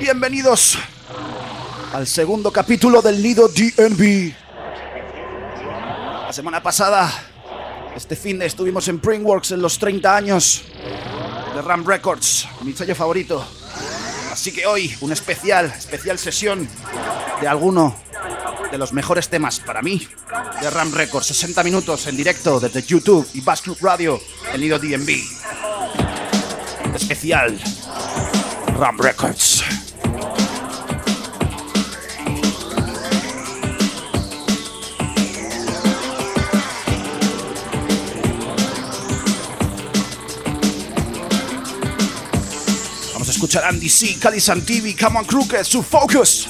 Bienvenidos al segundo capítulo del Nido DNB. La semana pasada, este fin de estuvimos en Printworks en los 30 años Ram Records, mi sello favorito. Así que hoy, un especial, especial sesión de alguno de los mejores temas para mí de Ram Records. 60 minutos en directo desde YouTube y Bass Club Radio, el Nido DNB. Especial Ram Records. Vamos a escuchar Andy C, Cali Santivi, Come on Crooked, su Focus.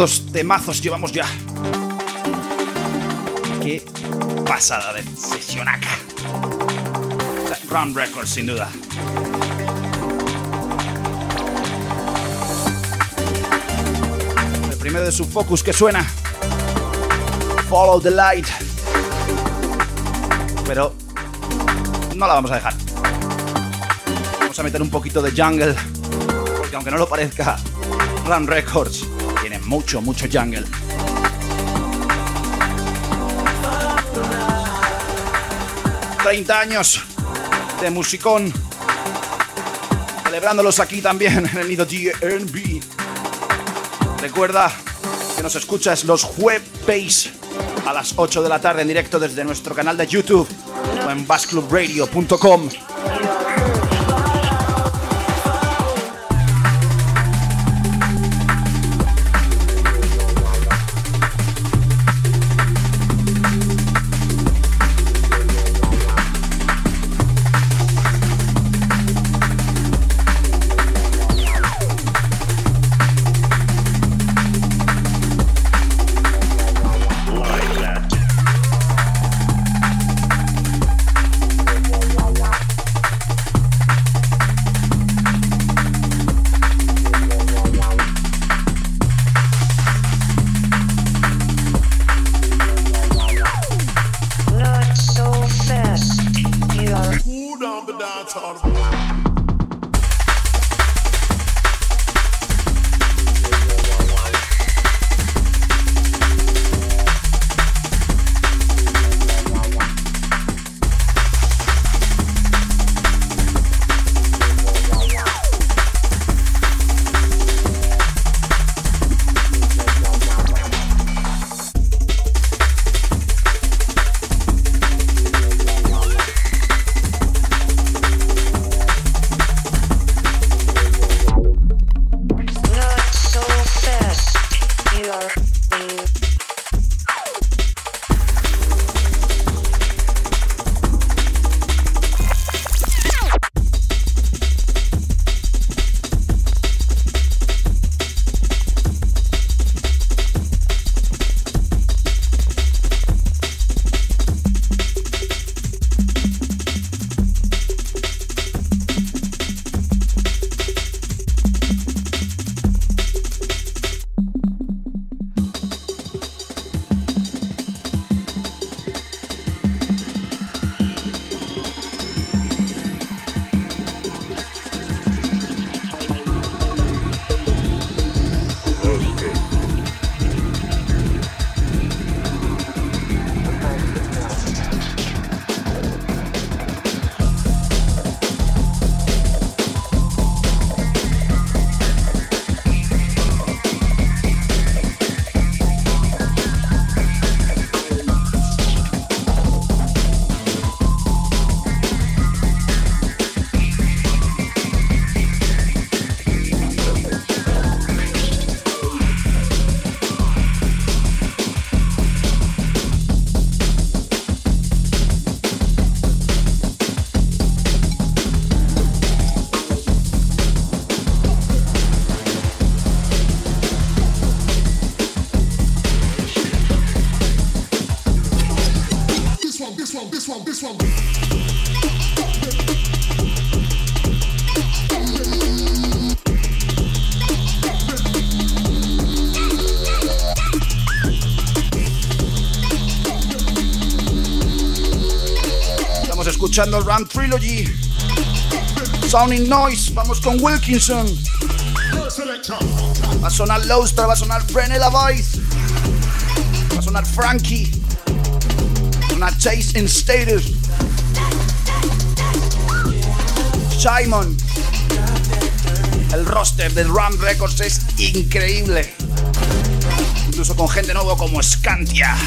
Menudos temazos llevamos ya. Qué pasada de sesionaca. Round Records, sin duda. El primero de su focus que suena. Follow the light. Pero no la vamos a dejar. Vamos a meter un poquito de jungle. Porque aunque no lo parezca, Run Records mucho, mucho jungle. 30 años de musicón. Celebrándolos aquí también en el nido DNB. Recuerda que nos escuchas los jueves a las 8 de la tarde en directo desde nuestro canal de YouTube o en retarded. Escuchando Run Trilogy. Sounding Noise, vamos con Wilkinson. Va a sonar Lowstar, va a sonar Brené Voice. Va a sonar Frankie. Va a sonar Chase in Status. Simon. El roster de Run Records es increíble. Incluso con gente nueva como Scantia.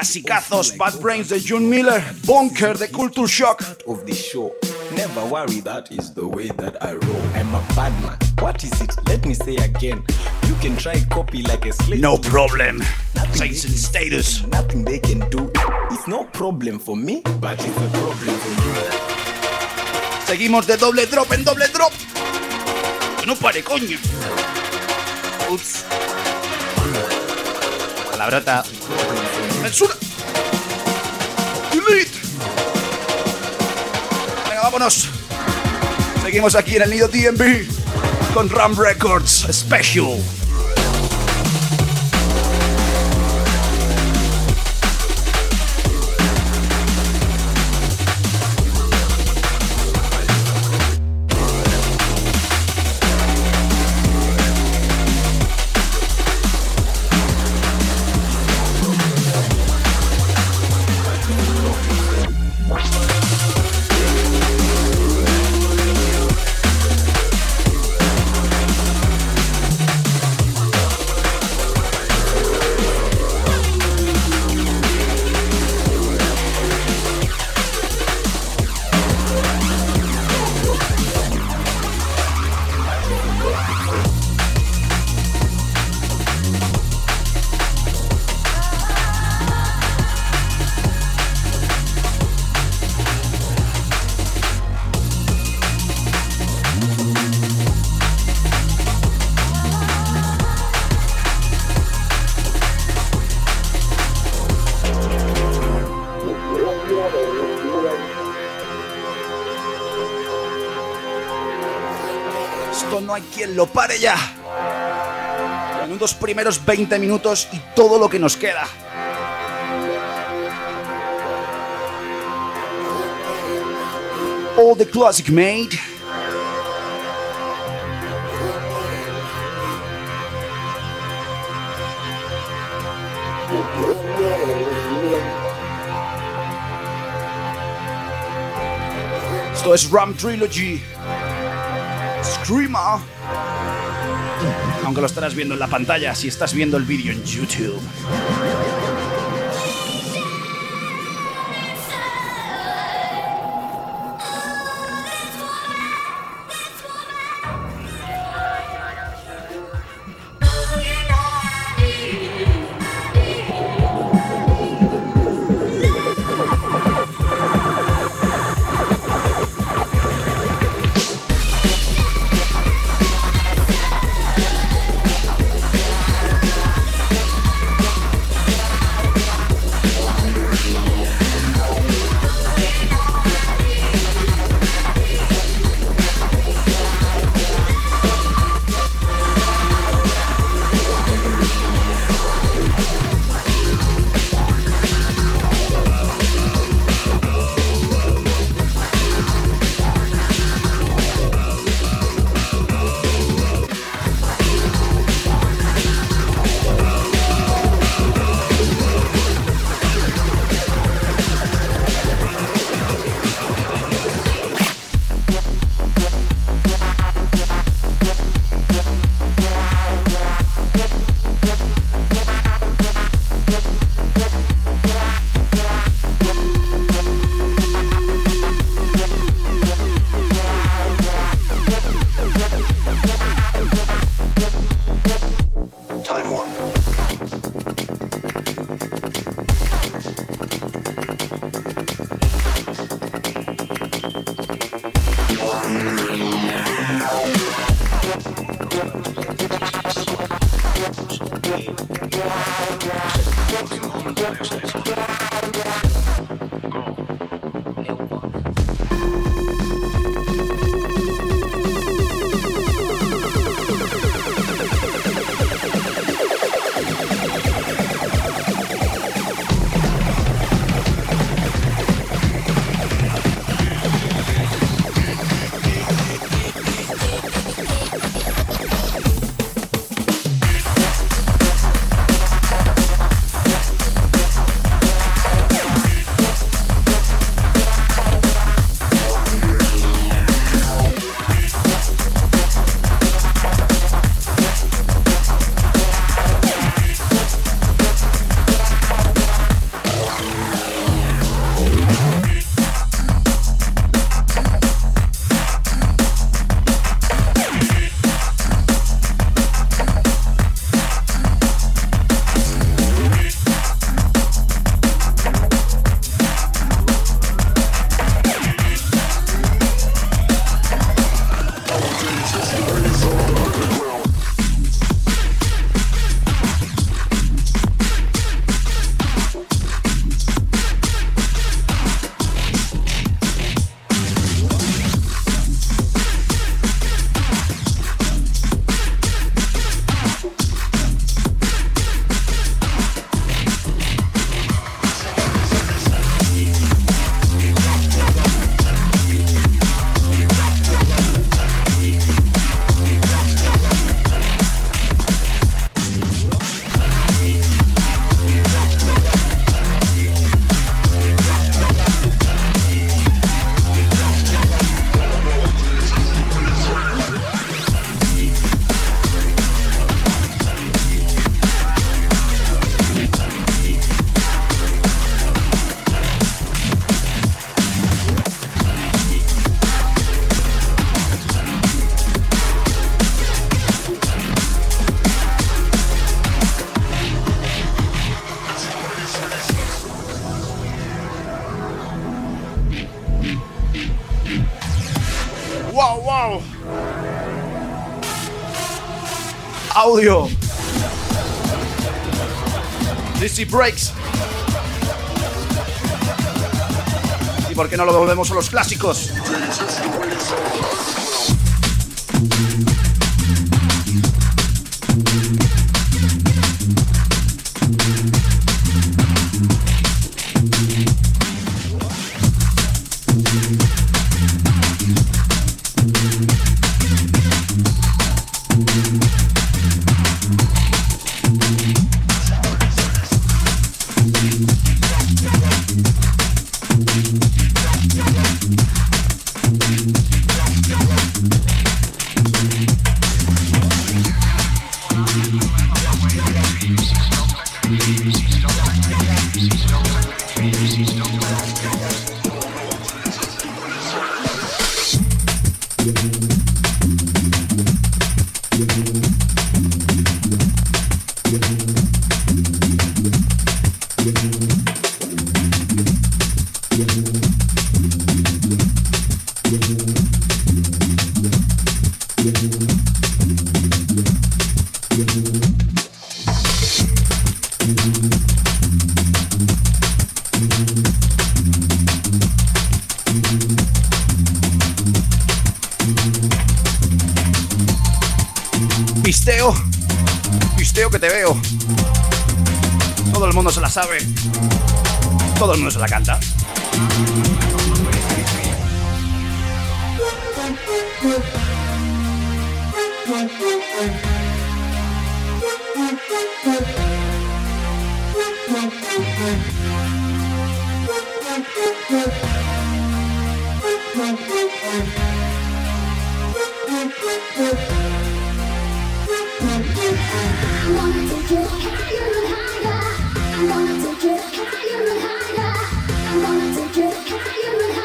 Clasicazos, Bad Brains de June Miller, Bunker de Culture Shock. Of the show. Never worry, that is the way that I roll. I'm a bad man. What is it? Let me say again. You can try copy like a slave. No problem. Saints in status. Nothing they can do. It's no problem for me, but it's a problem for you. Seguimos de doble drop en doble drop. No pare, coño. Ups. Palabrota. ¡Censura! ¡Delete! Venga, vámonos. Seguimos aquí en el nido DMV con Ram Records Special. Lo pare ya. En unos primeros 20 minutos y todo lo que nos queda. All the classic made. Esto es Ram Trilogy. Screamer aunque lo estarás viendo en la pantalla si estás viendo el vídeo en YouTube. come and tell yourself. Audio. Breaks. ¿Y por qué no lo volvemos a los clásicos? veo. Que te veo. Todo el mundo se la sabe. Todo el mundo se la canta. I wanna take you higher and higher. I wanna take you higher and higher.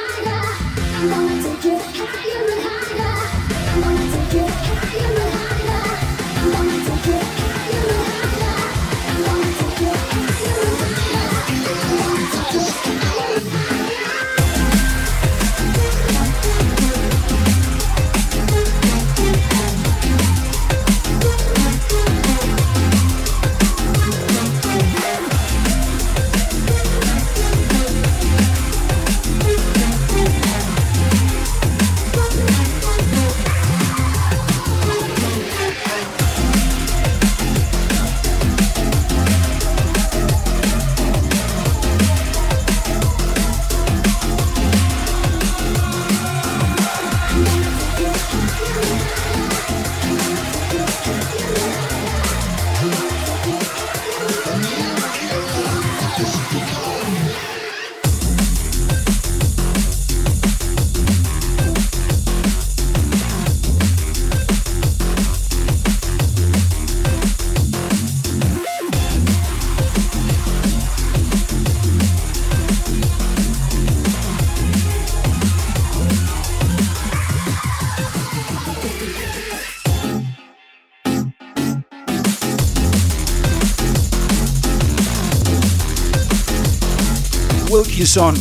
Wilkinson,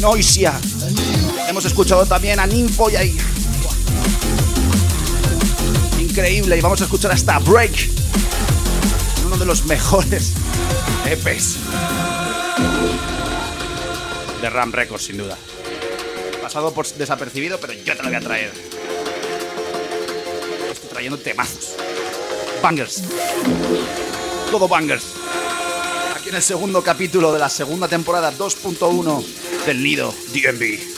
Noisia. Hemos escuchado también a Ninfo y ahí. Increíble, y vamos a escuchar hasta Break, uno de los mejores EPs de Ram Records, sin duda. Pasado por desapercibido, pero yo te lo voy a traer. Estoy trayendo temazos. Bangers. Todo bangers. En el segundo capítulo de la segunda temporada 2.1 del Nido DMV.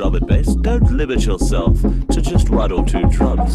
drum and bass, don't limit yourself to just one or two drums.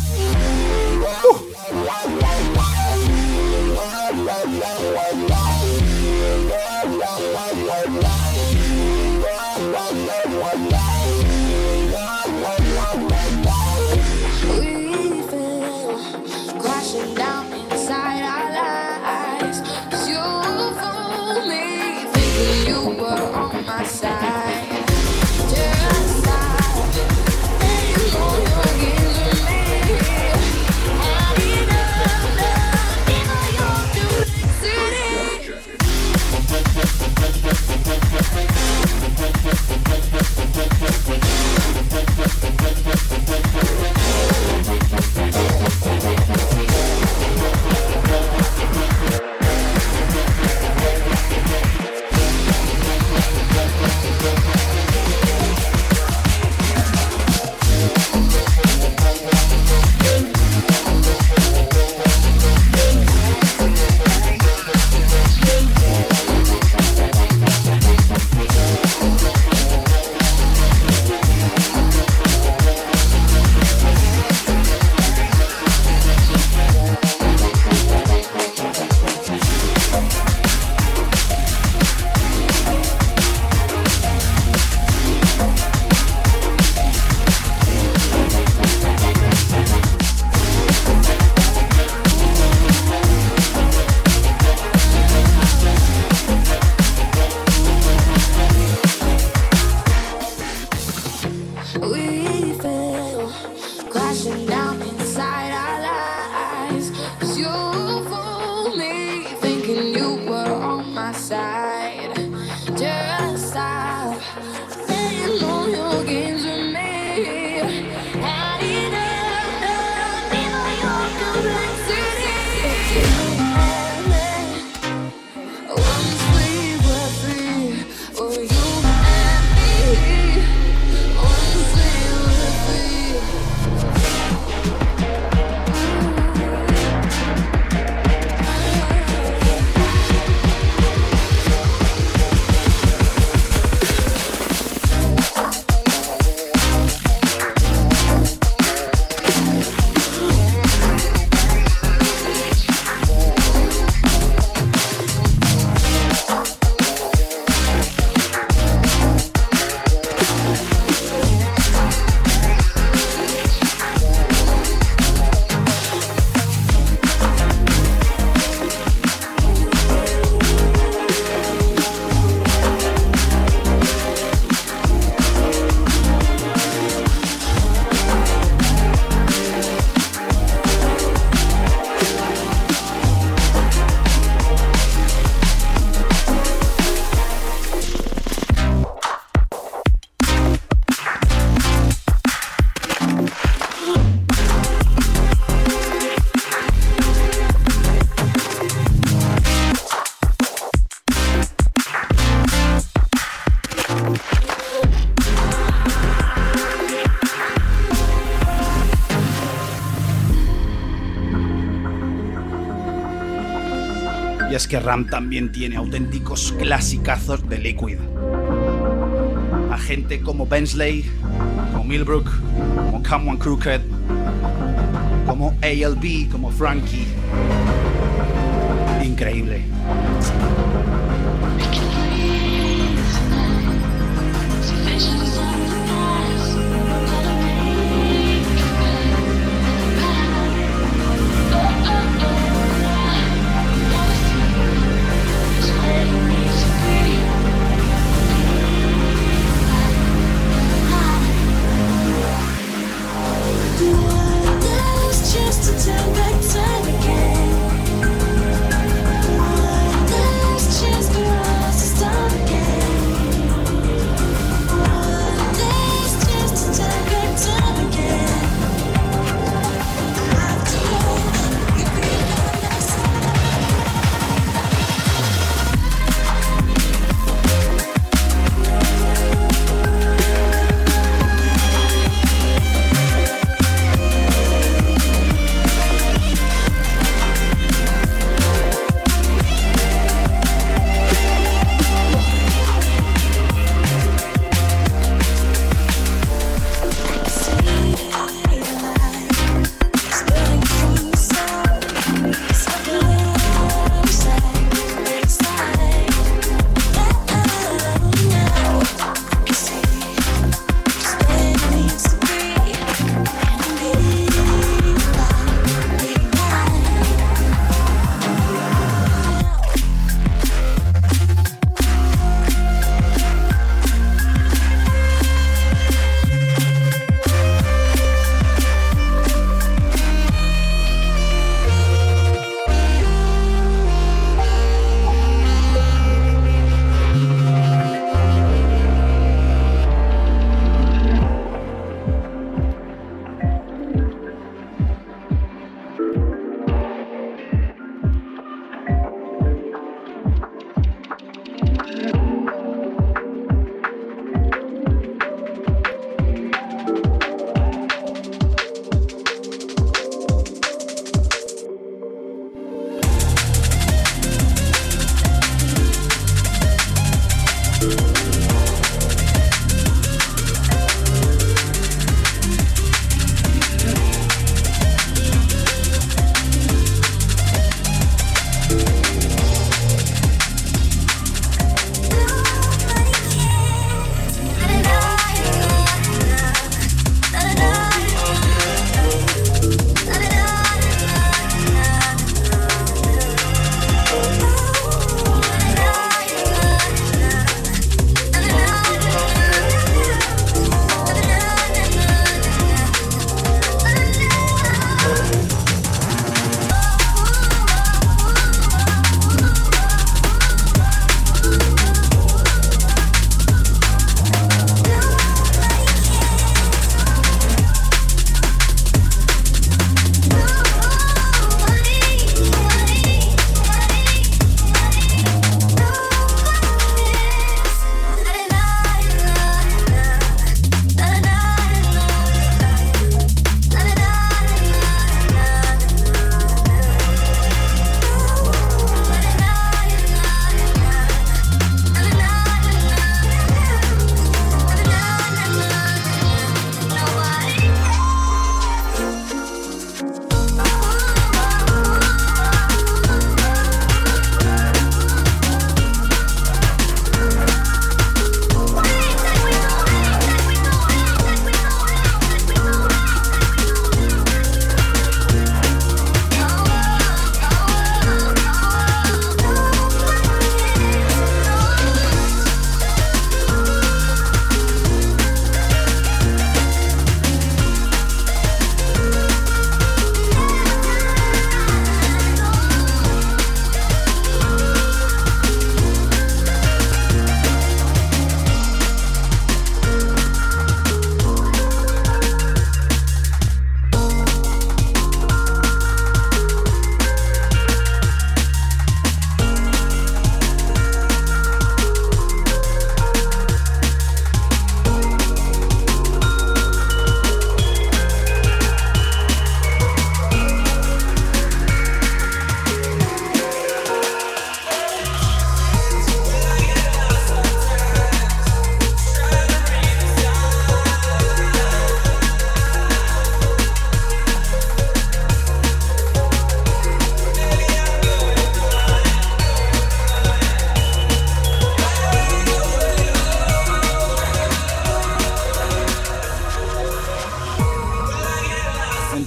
que Ram también tiene auténticos clasicazos de Liquid. A gente como Bensley, como Milbrook, como Come Crooked, como ALB, como Frankie. Increíble.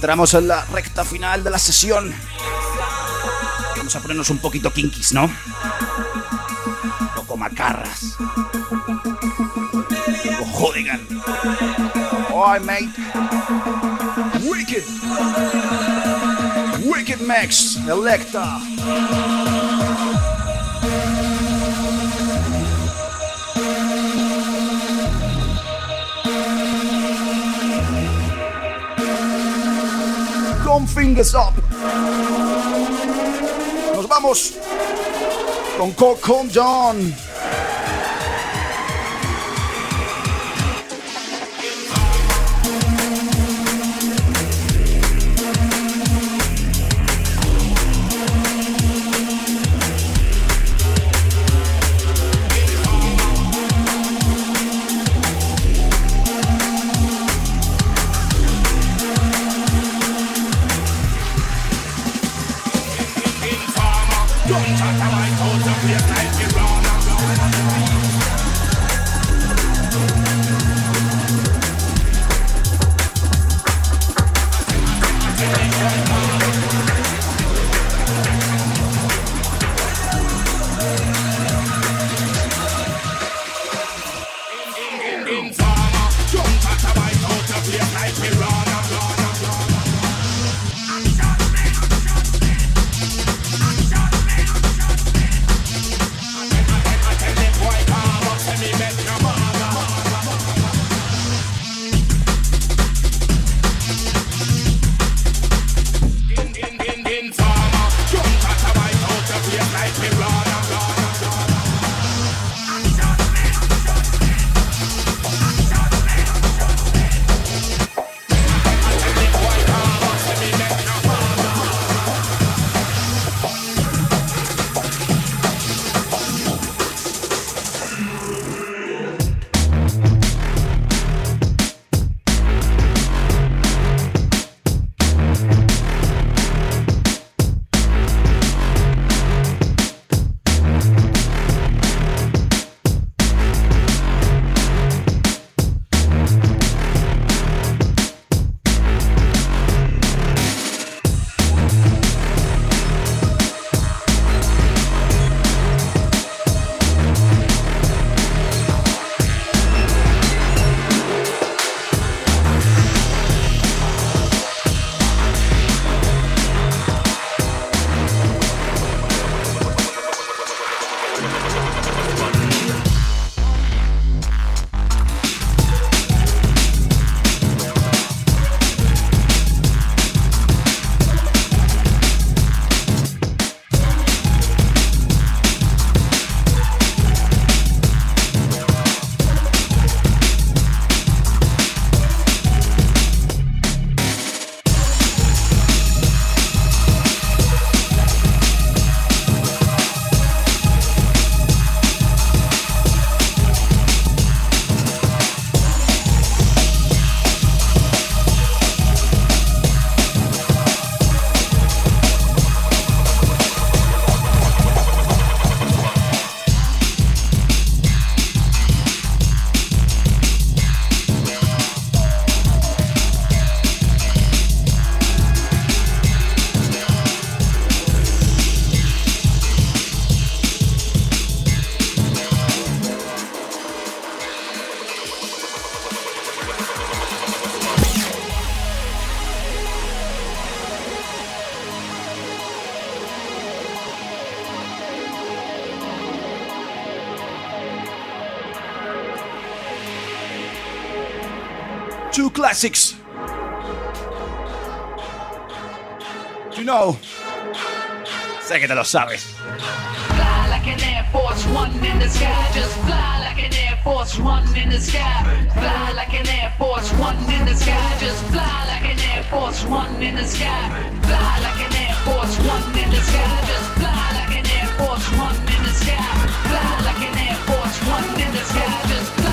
Entramos en la recta final de la sesión. Vamos a ponernos un poquito kinkis, ¿no? Un poco macarras. Un hooligan. Oh, mate. Wicked. Wicked Max. Electa. Con fingers up. Nos vamos con Coco John. Don't chat about you're like you're. You know. Sé que te lo sabes. Fly like an Air Force One in the sky. Just fly like an Air Force One in the sky. Fly like an Air Force One in the sky. Just fly like an Air Force One in the sky. Fly like an Air Force One in the sky. Just fly like an Air Force One in the sky. Fly like an Air Force One in the sky. Just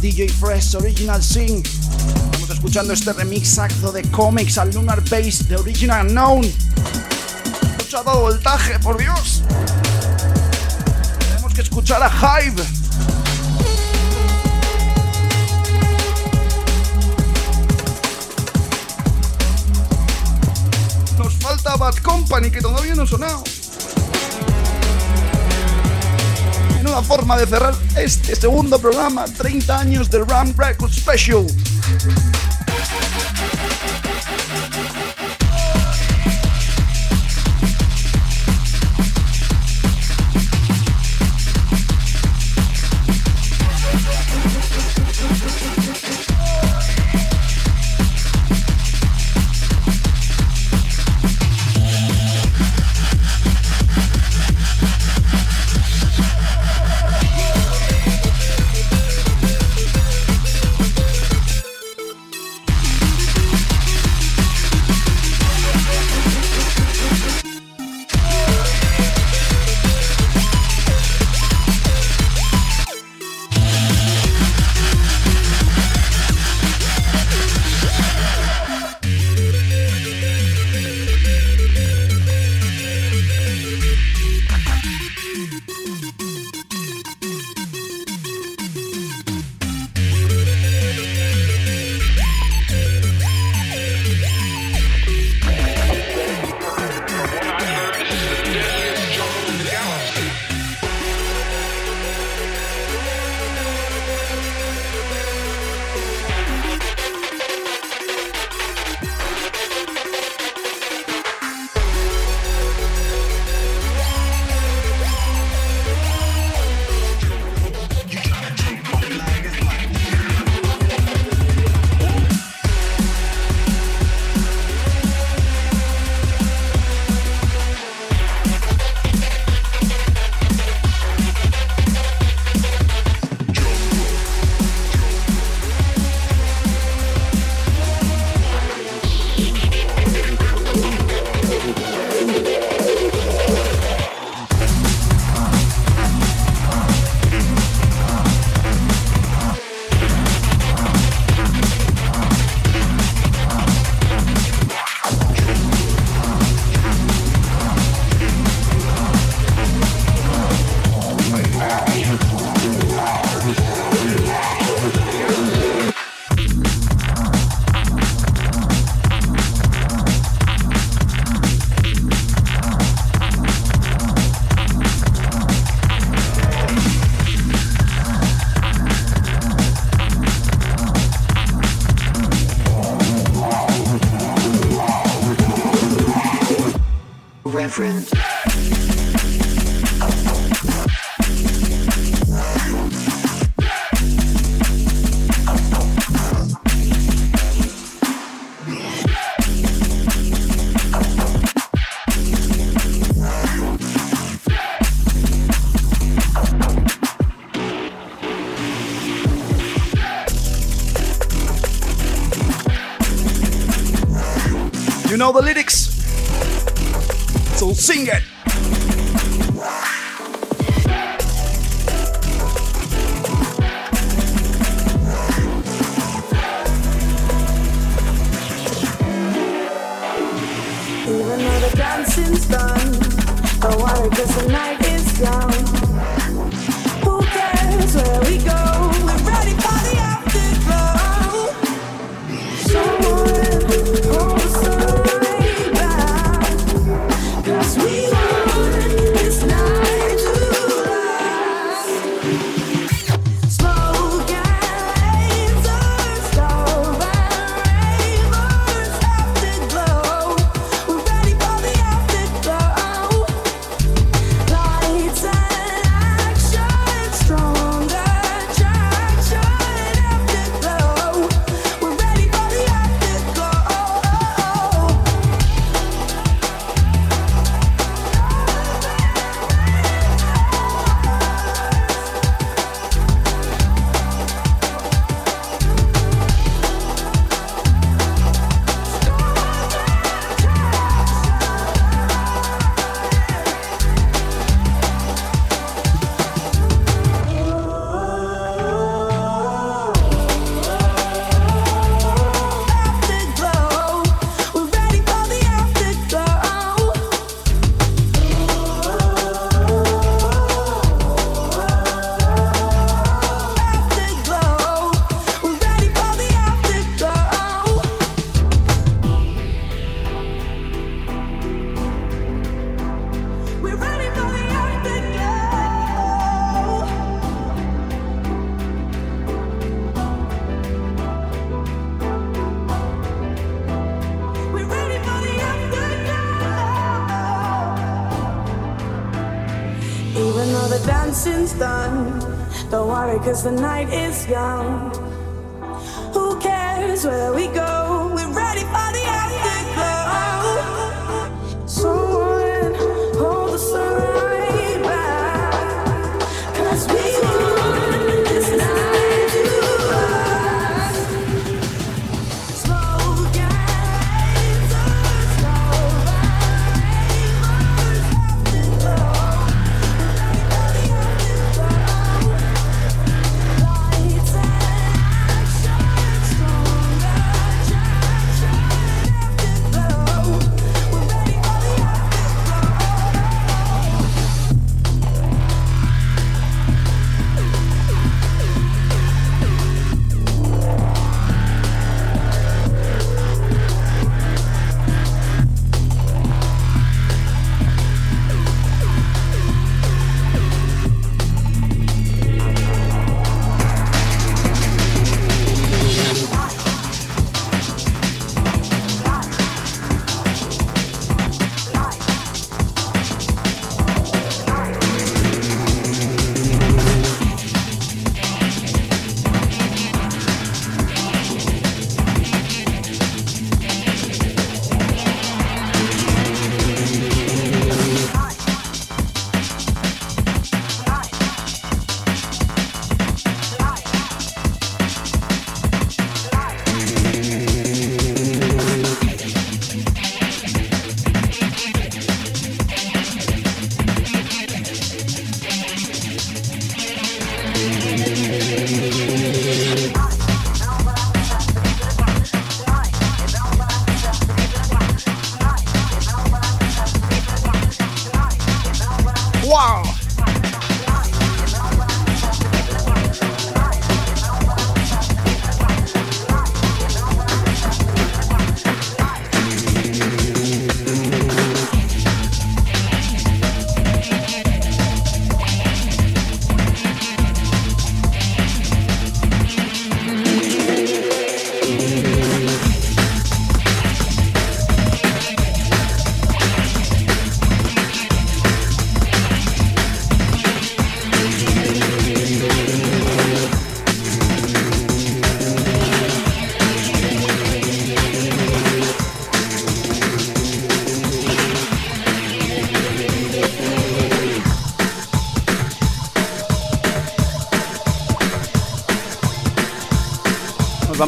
DJ Fresh Original Sing. Estamos escuchando este remixazo de cómics al Lunar Base de Original Unknown. Escucha todo voltaje, por Dios. Tenemos que escuchar a Hive. Nos falta Bad Company que todavía no ha sonado. Menuda forma de cerrar este segundo programa, 30 años del Ram Record Special. different. Young.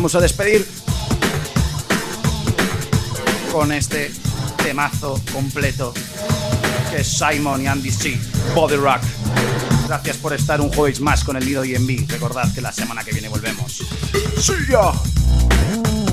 Vamos a despedir con este temazo completo que es Simon y Andy C. Body Rock. Gracias por estar un jueves más con el Nido INV. Recordad que la semana que viene volvemos. ¡Sí ya!